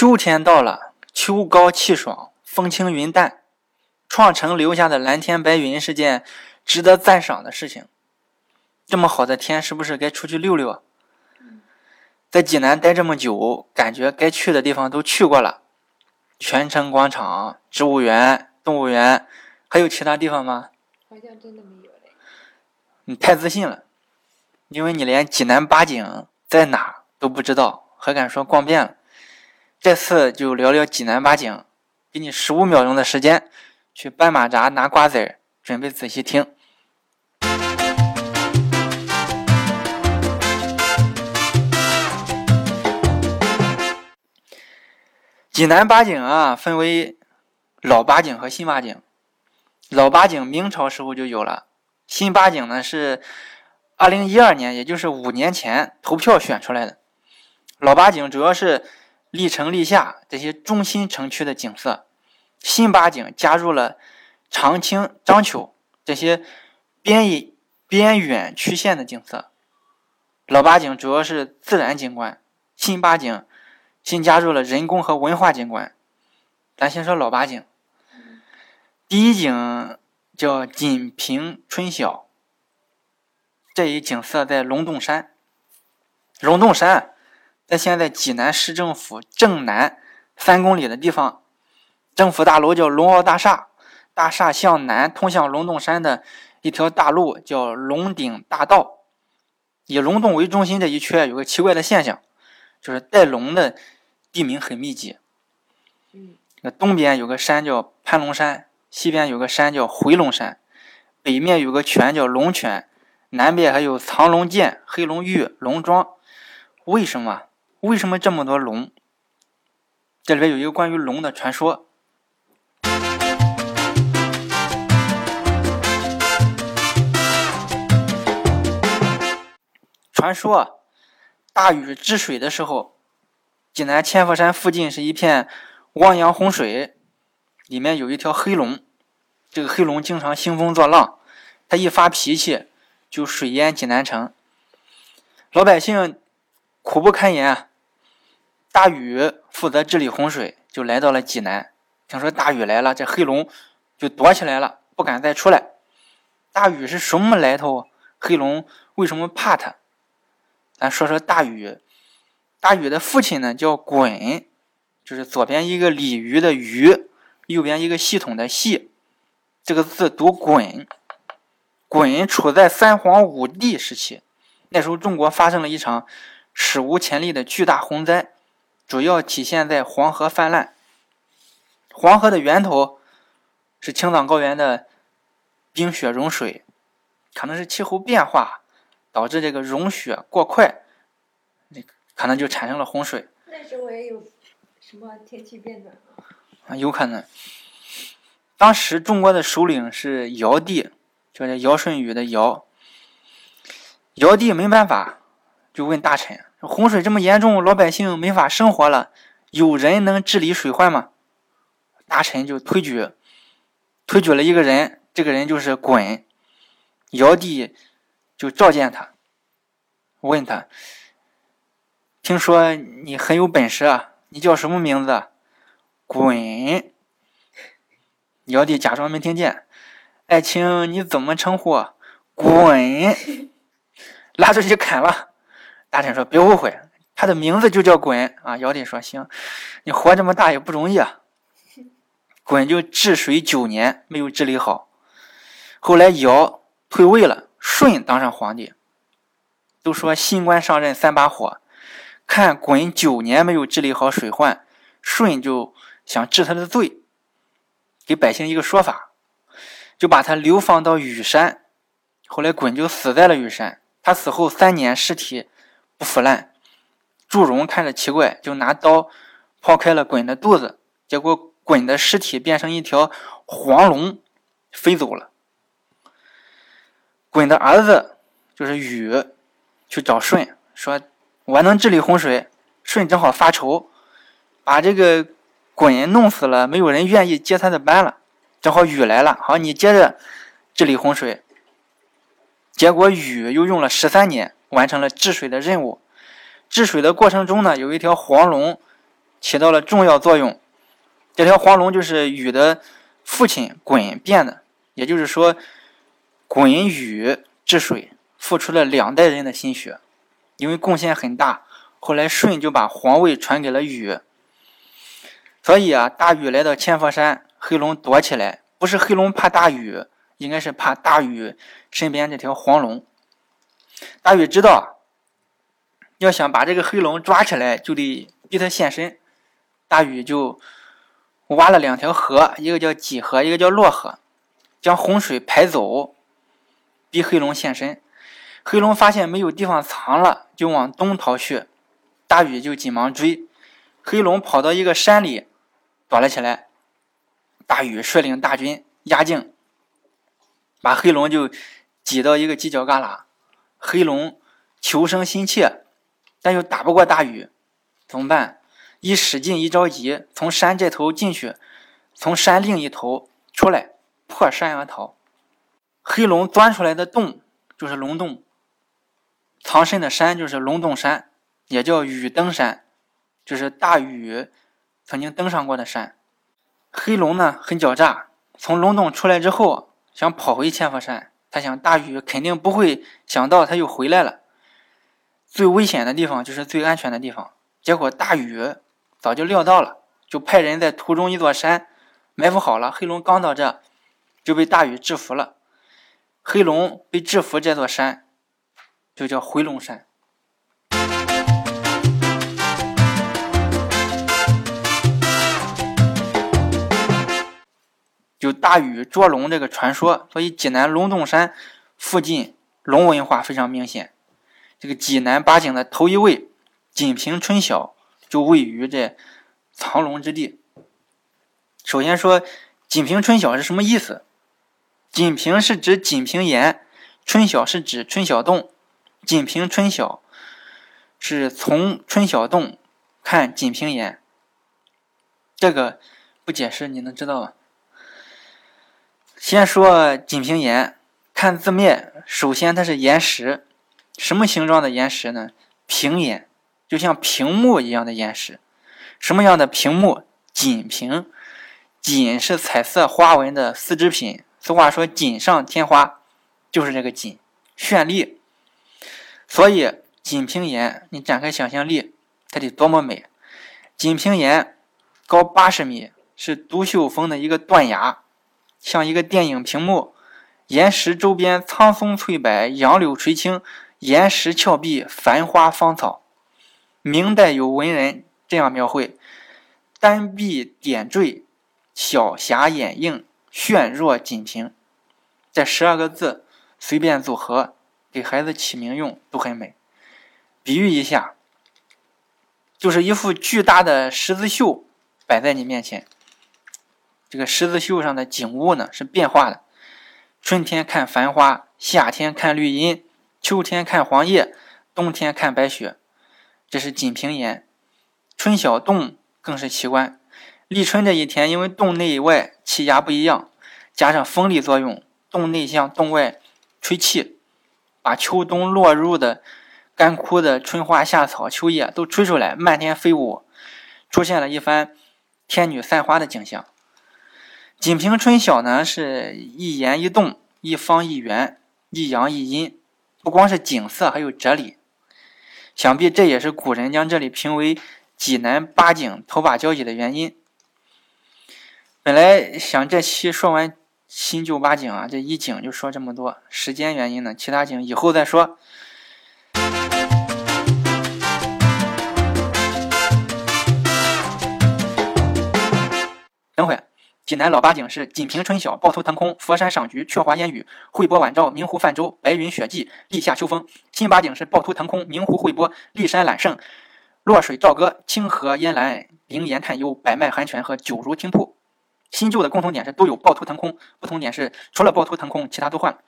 秋天到了，秋高气爽，风轻云淡，创城留下的蓝天白云是件值得赞赏的事情。这么好的天，是不是该出去溜溜？在济南待这么久，感觉该去的地方都去过了，泉城广场、植物园、动物园，还有其他地方吗？好像真的没有嘞。你太自信了，因为你连济南八景在哪都不知道，还敢说逛遍了。这次就聊聊济南八景，给你十五秒钟的时间，去斑马扎拿瓜子儿，准备仔细听。济南八景啊，分为老八景和新八景。老八景明朝时候就有了，新八景呢是二零一二年，也就是五年前投票选出来的。老八景主要是历城、历下这些中心城区的景色，新八景加入了长青、章丘这些边一边远区县的景色。老八景主要是自然景观，新八景新加入了人工和文化景观。咱先说老八景。第一景叫锦屏春晓，这一景色在龙洞山。龙洞山在现在济南市政府正南三公里的地方，政府大楼叫龙奥大厦，大厦向南通向龙洞山的一条大路叫龙顶大道。以龙洞为中心这一圈有个奇怪的现象，就是带龙的地名很密集。那东边有个山叫盘龙山。西边有个山叫回龙山，北面有个泉叫龙泉，南边还有藏龙涧、黑龙峪、龙庄。为什么？为什么这么多龙？这里边有一个关于龙的传说。传说，大禹治水的时候，济南千佛山附近是一片汪洋洪水。里面有一条黑龙，这个黑龙经常兴风作浪，它一发脾气就水淹济南城，老百姓苦不堪言。大禹负责治理洪水，就来到了济南。听说大禹来了，这黑龙就躲起来了，不敢再出来。大禹是什么来头？黑龙为什么怕他？咱说说大禹。大禹的父亲呢叫鲧，就是左边一个鲤鱼的鱼。右边一个系统的“系”，这个字读“鲧”。鲧处在三皇五帝时期，那时候中国发生了一场史无前例的巨大洪灾，主要体现在黄河泛滥。黄河的源头是青藏高原的冰雪融水，可能是气候变化导致这个融雪过快，那可能就产生了洪水。那时候也有什么天气变暖有可能，当时中国的首领是尧帝，叫尧舜禹的尧。尧帝没办法，就问大臣：洪水这么严重，老百姓没法生活了，有人能治理水患吗？大臣就推举，推举了一个人，这个人就是鲧。尧帝就召见他，问他：听说你很有本事啊，你叫什么名字？滚！尧帝假装没听见。爱卿，你怎么称呼？滚！拉出去砍了。大臣说：“别误会，他的名字就叫鲧啊。”尧帝说：“行，你活这么大也不容易啊。”鲧就治水九年，没有治理好。后来尧退位了，舜当上皇帝。都说新官上任三把火，看鲧九年没有治理好水患，舜就。想治他的罪，给百姓一个说法，就把他流放到羽山。后来鲧就死在了羽山。他死后三年，尸体不腐烂。祝融看着奇怪，就拿刀剖开了鲧的肚子，结果鲧的尸体变成一条黄龙，飞走了。鲧的儿子就是禹，去找舜说：“我能治理洪水。”舜正好发愁，把这个。鲧弄死了，没有人愿意接他的班了。正好禹来了，好，你接着治理洪水。结果禹又用了十三年完成了治水的任务。治水的过程中呢，有一条黄龙起到了重要作用。这条黄龙就是禹的父亲鲧变的，也就是说，鲧禹治水付出了两代人的心血，因为贡献很大，后来舜就把皇位传给了禹。所以啊，大禹来到千佛山，黑龙躲起来，不是黑龙怕大禹，应该是怕大禹身边这条黄龙。大禹知道，要想把这个黑龙抓起来，就得逼他现身。大禹就挖了两条河，一个叫济河，一个叫洛河，将洪水排走，逼黑龙现身。黑龙发现没有地方藏了，就往东逃去。大禹就急忙追，黑龙跑到一个山里。躲了起来，大禹率领大军压境，把黑龙就挤到一个犄角旮旯。黑龙求生心切，但又打不过大禹，怎么办？一使劲，一着急，从山这头进去，从山另一头出来，破山而逃。黑龙钻出来的洞就是龙洞，藏身的山就是龙洞山，也叫禹登山，就是大禹。曾经登上过的山，黑龙呢很狡诈，从龙洞出来之后想跑回千佛山，他想大禹肯定不会想到他又回来了。最危险的地方就是最安全的地方，结果大禹早就料到了，就派人在途中一座山埋伏好了。黑龙刚到这，就被大禹制服了。黑龙被制服这座山，就叫回龙山。就大禹捉龙这个传说，所以济南龙洞山附近龙文化非常明显。这个济南八景的头一位锦屏春晓就位于这藏龙之地。首先说锦屏春晓是什么意思？锦屏是指锦屏岩，春晓是指春晓洞。锦屏春晓是从春晓洞看锦屏岩，这个不解释你能知道吗？先说锦屏岩，看字面，首先它是岩石，什么形状的岩石呢？平岩，就像屏幕一样的岩石。什么样的屏幕？锦屏，锦是彩色花纹的丝织品，俗话说锦上添花，就是这个锦，绚丽。所以锦屏岩，你展开想象力，它得多么美！锦屏岩高八十米，是独秀峰的一个断崖。像一个电影屏幕，岩石周边苍松翠柏，杨柳垂青，岩石峭壁，繁花芳草。明代有文人这样描绘：丹壁点缀，小霞掩映，炫若锦屏。这十二个字随便组合，给孩子起名用都很美。比喻一下，就是一幅巨大的十字绣摆在你面前。这个十字绣上的景物呢是变化的，春天看繁花，夏天看绿荫，秋天看黄叶，冬天看白雪。这是锦屏岩，春晓洞更是奇观。立春这一天，因为洞内外气压不一样，加上风力作用，洞内向洞外吹气，把秋冬落入的干枯的春花夏草秋叶都吹出来，漫天飞舞，出现了一番天女散花的景象。锦屏春晓呢，是一言一动，一方一圆，一阳一阴，不光是景色，还有哲理。想必这也是古人将这里评为济南八景头把交椅的原因。本来想这期说完新旧八景啊，这一景就说这么多，时间原因呢，其他景以后再说。等会。济南老八景是锦屏春晓、趵突腾空、佛山赏菊、鹊华烟雨、惠波晚照、明湖泛舟、白云雪霁、立夏秋风。新八景是趵突腾空、明湖惠波、骊山揽胜、洛水棹歌、清河烟岚、灵岩探幽、百脉寒泉和九如听瀑。新旧的共同点是都有趵突腾空，不同点是除了趵突腾空，其他都换了。